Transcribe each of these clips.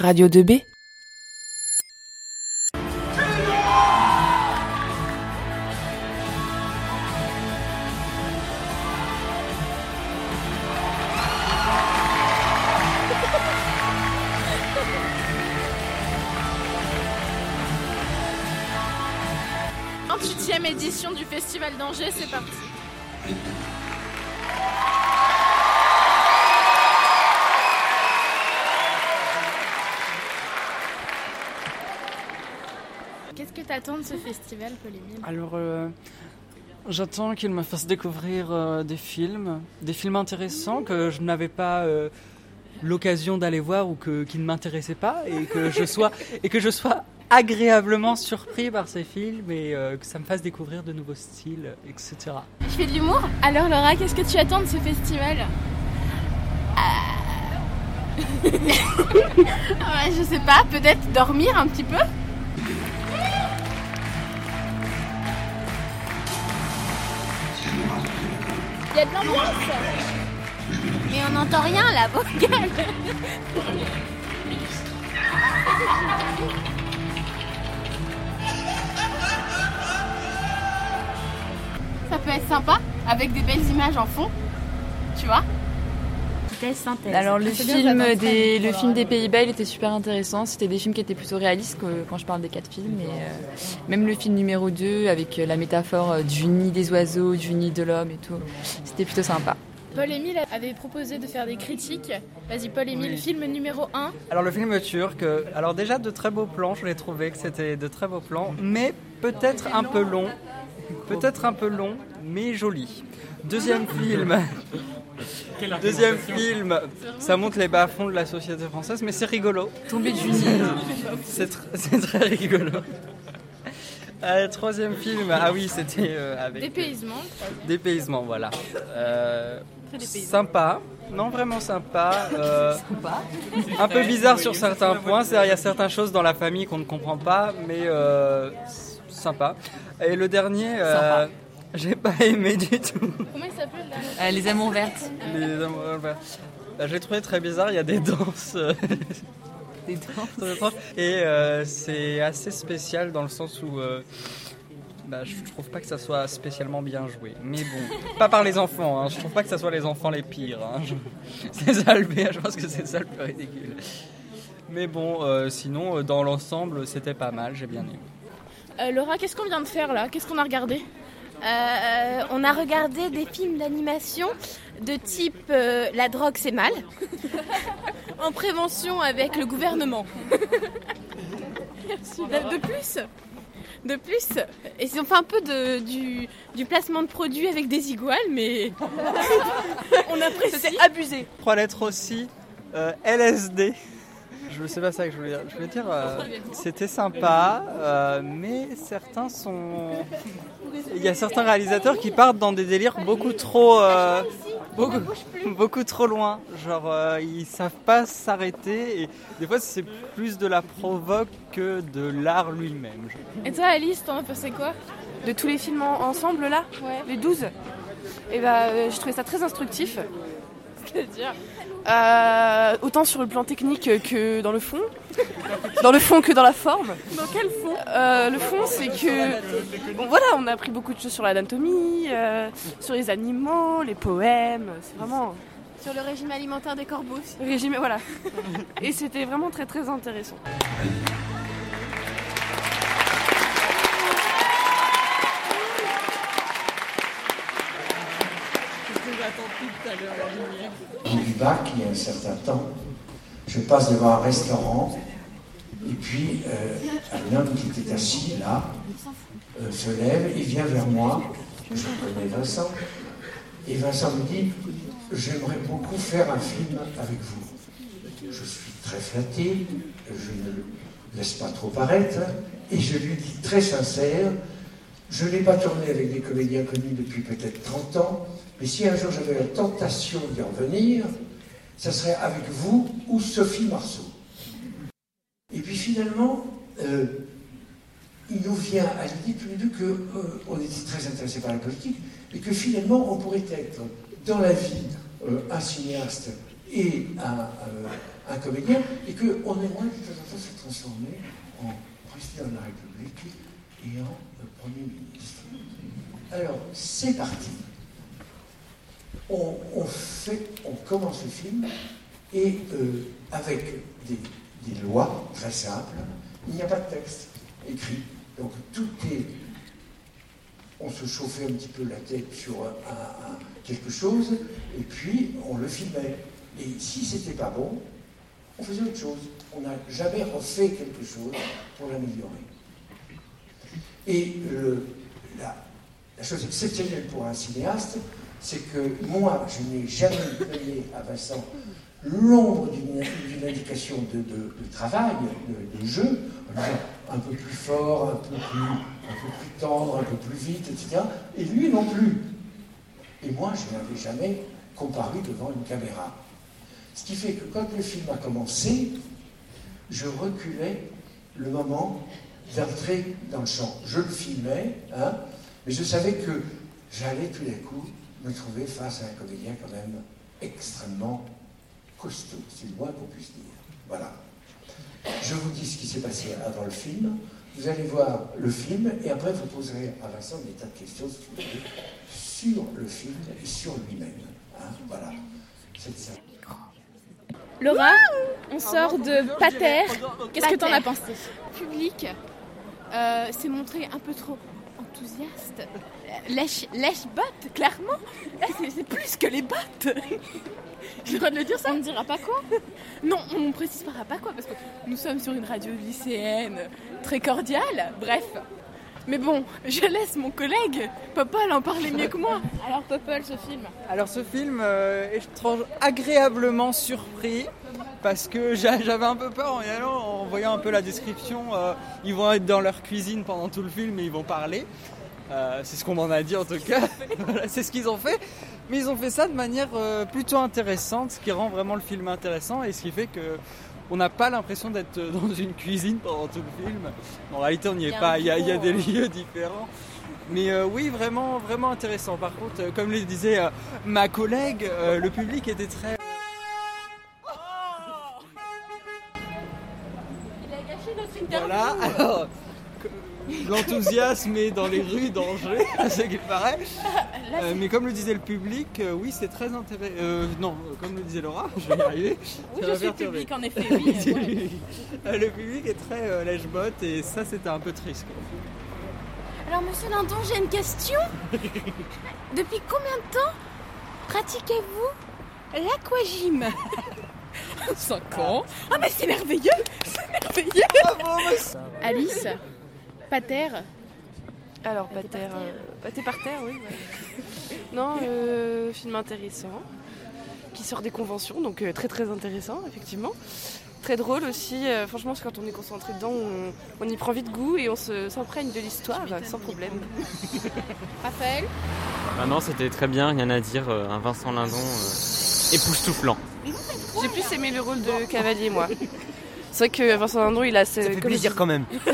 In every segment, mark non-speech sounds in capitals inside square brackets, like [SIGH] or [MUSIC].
Radio 2B e édition du Festival d'Angers, c'est parti. Qu'est-ce que tu attends de ce festival, Paul-Émile Alors, euh, j'attends qu'il me fasse découvrir euh, des films, des films intéressants que je n'avais pas euh, l'occasion d'aller voir ou que, qui ne m'intéressaient pas et que je sois et que je sois agréablement surpris par ces films et que ça me fasse découvrir de nouveaux styles, etc. Je fais de l'humour? Alors Laura, qu'est-ce que tu attends de ce festival? [LAUGHS] Je sais pas, peut-être dormir un petit peu? Il y a de l'ambiance. Mais on n'entend rien là, vocal Ça peut être sympa, avec des belles images en fond, tu vois synthèse. Alors le film, des, le film des Pays-Bas, il était super intéressant. C'était des films qui étaient plutôt réalistes quand je parle des quatre films. Et, euh, même le film numéro 2 avec euh, la métaphore euh, du nid des oiseaux, du nid de l'homme et tout. C'était plutôt sympa. Paul-Émile avait proposé de faire des critiques. Vas-y, Paul-Émile, film numéro 1. Alors, le film turc, alors déjà de très beaux plans, je l'ai trouvé que c'était de très beaux plans, mais peut-être un peu long. Peut-être un peu long, mais joli. Deuxième film. Deuxième film, ça montre les bas-fonds de la société française, mais c'est rigolo. Tombé du [LAUGHS] C'est très rigolo. Euh, troisième film, ah oui, c'était euh, avec. Dépaysement. Dépaysement, voilà. Euh, sympa, non vraiment sympa. sympa. Un peu bizarre sur certains points, c'est-à-dire il y a certaines choses dans la famille qu'on ne comprend pas, mais sympa. Et le dernier, j'ai pas aimé du tout. Comment il s'appelle euh, Les Amours Vertes. Les Amours Vertes. Bah, je l'ai trouvé très bizarre, il y a des danses. Euh, [LAUGHS] des danses. Et euh, c'est assez spécial dans le sens où. bah, je trouve pas que ça soit spécialement bien joué. Mais bon, pas par les enfants, hein. je trouve pas que ça soit les enfants les pires. Hein. [LAUGHS] C'est ça le pire, je pense que c'est ça le plus ridicule. Mais bon, sinon, dans l'ensemble, c'était pas mal, j'ai bien aimé. Laura, qu'est-ce qu'on vient de faire là? Qu'est-ce qu'on a regardé? Euh, on a regardé des films d'animation de type euh, La drogue c'est mal, [LAUGHS] en prévention avec le gouvernement. De plus, de plus, et c'est enfin un peu de, du, placement de produits avec des iguales, mais [LAUGHS] on apprécie. C'était abusé. Trois lettres aussi, euh, LSD. Je sais pas ça que je voulais dire. Je voulais dire, c'était sympa, mais certains sont il y a certains réalisateurs qui partent dans des délires beaucoup trop, euh, beaucoup, trop loin. Genre, euh, ils savent pas s'arrêter et des fois c'est plus de la provoque que de l'art lui-même. Et toi, Alice, t'en as pensé quoi De tous les films ensemble là? Les 12 Et bah, euh, je trouvais ça très instructif. [LAUGHS] C'est-à-dire euh, autant sur le plan technique que dans le fond. [LAUGHS] Dans le fond que dans la forme. Dans quel fond? Euh, Le fond, c'est que. Bon, voilà, on a appris beaucoup de choses sur l'anatomie, euh, sur les animaux, les poèmes. C'est vraiment. Sur le régime alimentaire des corbeaux. régime, voilà. [LAUGHS] Et c'était vraiment très très intéressant. J'ai du bac il y a un certain temps. Je passe devant un restaurant et puis euh, un homme qui était assis là euh, se lève et vient vers moi. Je connais Vincent. Et Vincent me dit J'aimerais beaucoup faire un film avec vous. Je suis très flatté, je ne laisse pas trop paraître, et je lui dis très sincère Je n'ai pas tourné avec des comédiens connus depuis peut-être 30 ans, mais si un jour j'avais la tentation d'y revenir, ça serait avec vous ou Sophie Marceau. Et puis finalement, euh, il nous vient à l'idée tous les deux qu'on euh, était très intéressés par la politique et que finalement on pourrait être dans la vie euh, un cinéaste et un, un comédien et qu'on aimerait de temps en temps se transformer en président de la République et en Premier ministre. Alors, c'est parti. On, fait, on commence le film et euh, avec des, lois très simples, il n'y a pas de texte écrit. Donc tout est. On se chauffait un petit peu la tête sur quelque chose et puis on le filmait. Et si c'était pas bon, on faisait autre chose. On n'a jamais refait quelque chose pour l'améliorer. Et la, chose exceptionnelle pour un cinéaste, c'est que moi, je n'ai jamais donné à Vincent l'ombre d'une indication de, travail, de, jeu, un peu plus fort, un peu plus, un peu plus tendre, un peu plus vite, etc. Et lui non plus. Et moi, je n'avais jamais comparé devant une caméra. Ce qui fait que quand le film a commencé, je reculais le moment d'entrer dans le champ. Je le filmais, hein, mais je savais que j'allais tout d'un coup me trouver face à un comédien quand même extrêmement costaud, c'est le moins qu'on puisse dire. Voilà. Je vous dis ce qui s'est passé avant le film. Vous allez voir le film et après vous poserez à Vincent des tas de questions sur le film et sur lui-même. Hein, voilà. C'est ça. Laura, on sort de Pater. Qu'est-ce que t'en as pensé? Public euh, s'est montré un peu trop enthousiaste. Lèche, lèche bottes, clairement. C'est plus que les bottes. J'ai le droit de le dire ça On ne dira pas quoi? Non, on ne précisera pas quoi parce que nous sommes sur une radio lycéenne très cordiale. Bref. Mais bon, je laisse mon collègue Popol en parler mieux que moi. Alors Popol, ce film? Alors ce film euh, est agréablement surpris parce que [LAUGHS] j'avais un peu peur en y allant, en voyant un peu la description. Euh, ils vont être dans leur cuisine pendant tout le film et ils vont parler. Euh, c'est ce qu'on m'en a dit en tout cas. [LAUGHS] c'est ce qu'ils ont fait. Mais ils ont fait ça de manière euh, plutôt intéressante, ce qui rend vraiment le film intéressant et ce qui fait que on n'a pas l'impression d'être [LAUGHS] dans une cuisine pendant tout le film. En réalité, on n'y est pas. Il y, a, des lieux différents. Mais oui, vraiment, vraiment intéressant. Par contre, comme le disait ma collègue, le public était très l'enthousiasme est dans les rues d'Angers, [LAUGHS] ce qu'il paraît. Euh, mais comme le disait le public, euh, oui, c'est très intéressant. Euh, non, comme le disait Laura, [LAUGHS] je vais y arriver. Oui, je suis public en effet, oui. [LAUGHS] le public est très lèche-botte et ça, c'était un peu triste. Alors, monsieur Lindon, j'ai une question. Depuis combien de temps pratiquez-vous l'aquagym? 5 ans. Ah, mais c'est merveilleux C'est merveilleux Alice, Pater Alors, Pater, euh, Pater par terre, oui. non, euh, film intéressant, qui sort des conventions, donc euh, très très intéressant, effectivement. Très drôle aussi, franchement, quand on est concentré dedans, on, y prend vite goût et on s'imprègne de l'histoire sans problème. [LAUGHS] Raphaël ah Non, c'était très bien, rien à dire. un Vincent Lindon époustouflant. J'ai plus aimé le rôle de cavalier, moi. [LAUGHS] C'est vrai que Vincent Lindon, il a. Ce... Ça fait plaisir quand même. [LAUGHS]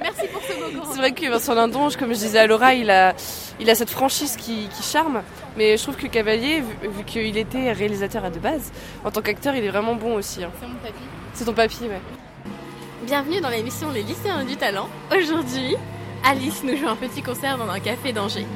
Merci pour ce mot. C'est vrai que Vincent Lindon, comme je disais à Laura, il a, il a cette franchise qui, charme. Mais je trouve que Cavalier, vu, qu'il était réalisateur à de base, en tant qu'acteur, il est vraiment bon aussi. Hein. C'est mon papy. C'est ton papy, ouais. Bienvenue dans l'émission Les lycéens du talent. Aujourd'hui, Alice nous joue un petit concert dans un café d'Angers.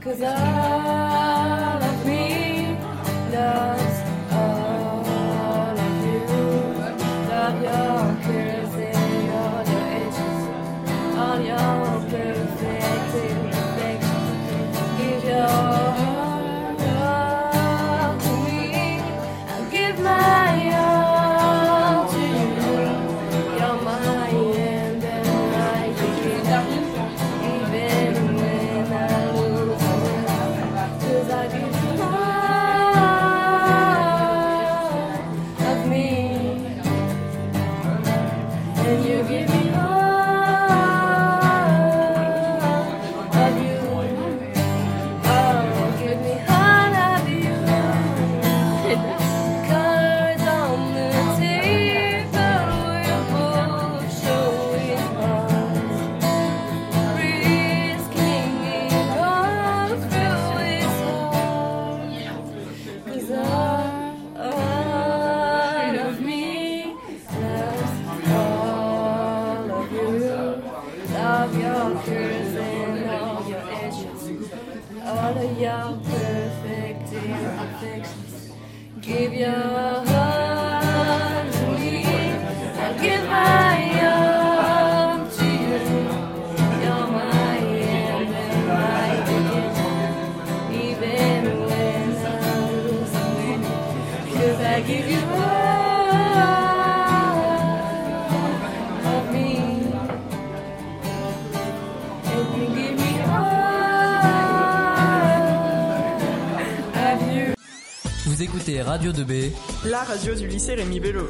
Cause I your curves and all your edges. All of your perfect imperfections. Give your heart to me. I'll give my arm to you. You're my end and my beginning. Even when I lose you. Cause I give you all écoutez Radio 2B. La radio du lycée Rémi Bello.